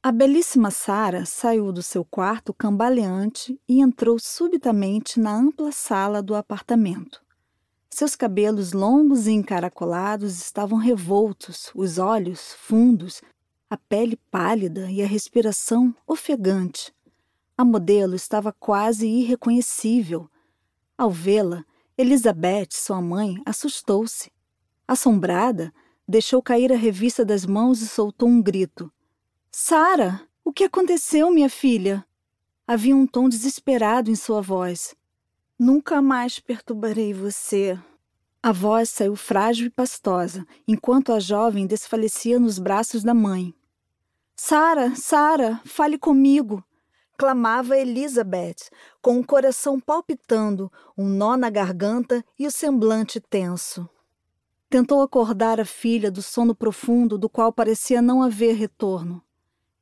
A belíssima Sara saiu do seu quarto cambaleante e entrou subitamente na ampla sala do apartamento. Seus cabelos longos e encaracolados estavam revoltos, os olhos fundos, a pele pálida e a respiração ofegante. A modelo estava quase irreconhecível. Ao vê-la, Elizabeth, sua mãe, assustou-se. Assombrada, deixou cair a revista das mãos e soltou um grito. Sara, o que aconteceu, minha filha? Havia um tom desesperado em sua voz. Nunca mais perturbarei você. A voz saiu frágil e pastosa, enquanto a jovem desfalecia nos braços da mãe. Sara, Sara, fale comigo! clamava Elizabeth, com o coração palpitando, um nó na garganta e o semblante tenso. Tentou acordar a filha do sono profundo do qual parecia não haver retorno.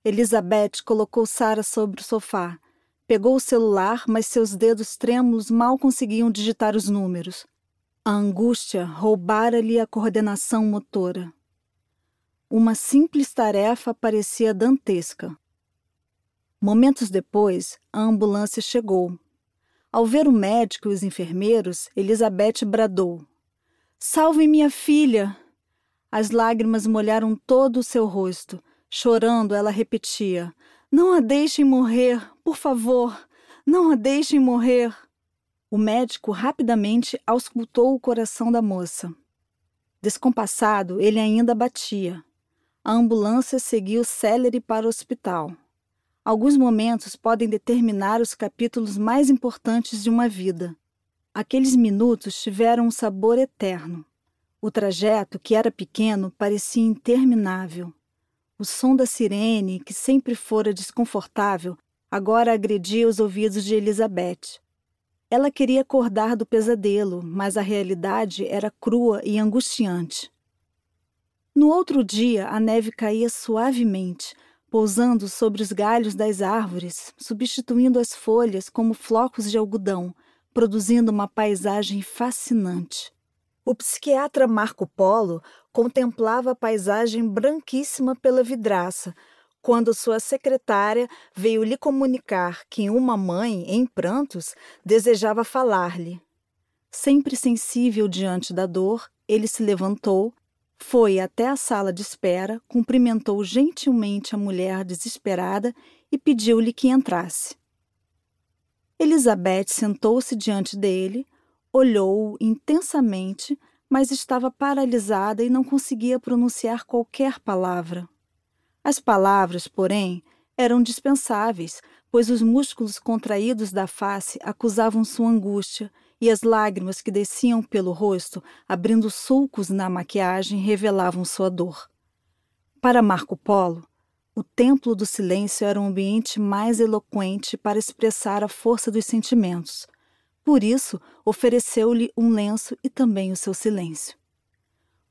Elizabeth colocou Sara sobre o sofá. Pegou o celular, mas seus dedos trêmulos mal conseguiam digitar os números. A angústia roubara-lhe a coordenação motora. Uma simples tarefa parecia dantesca. Momentos depois, a ambulância chegou. Ao ver o médico e os enfermeiros, Elizabeth bradou: Salve minha filha! As lágrimas molharam todo o seu rosto. Chorando, ela repetia: Não a deixem morrer, por favor, não a deixem morrer. O médico rapidamente auscultou o coração da moça. Descompassado, ele ainda batia. A ambulância seguiu célere para o hospital. Alguns momentos podem determinar os capítulos mais importantes de uma vida. Aqueles minutos tiveram um sabor eterno. O trajeto, que era pequeno, parecia interminável. O som da sirene, que sempre fora desconfortável, agora agredia os ouvidos de Elizabeth. Ela queria acordar do pesadelo, mas a realidade era crua e angustiante. No outro dia, a neve caía suavemente, pousando sobre os galhos das árvores, substituindo as folhas como flocos de algodão, produzindo uma paisagem fascinante. O psiquiatra Marco Polo contemplava a paisagem branquíssima pela vidraça, quando sua secretária veio lhe comunicar que uma mãe, em prantos, desejava falar-lhe. Sempre sensível diante da dor, ele se levantou, foi até a sala de espera, cumprimentou gentilmente a mulher desesperada e pediu-lhe que entrasse. Elizabeth sentou-se diante dele, Olhou-o intensamente, mas estava paralisada e não conseguia pronunciar qualquer palavra. As palavras, porém, eram dispensáveis, pois os músculos contraídos da face acusavam sua angústia e as lágrimas que desciam pelo rosto, abrindo sulcos na maquiagem, revelavam sua dor. Para Marco Polo, o templo do silêncio era um ambiente mais eloquente para expressar a força dos sentimentos, por isso, ofereceu-lhe um lenço e também o seu silêncio.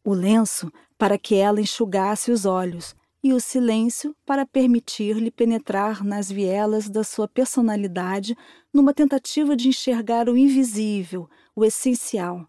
O lenço para que ela enxugasse os olhos, e o silêncio para permitir-lhe penetrar nas vielas da sua personalidade numa tentativa de enxergar o invisível, o essencial.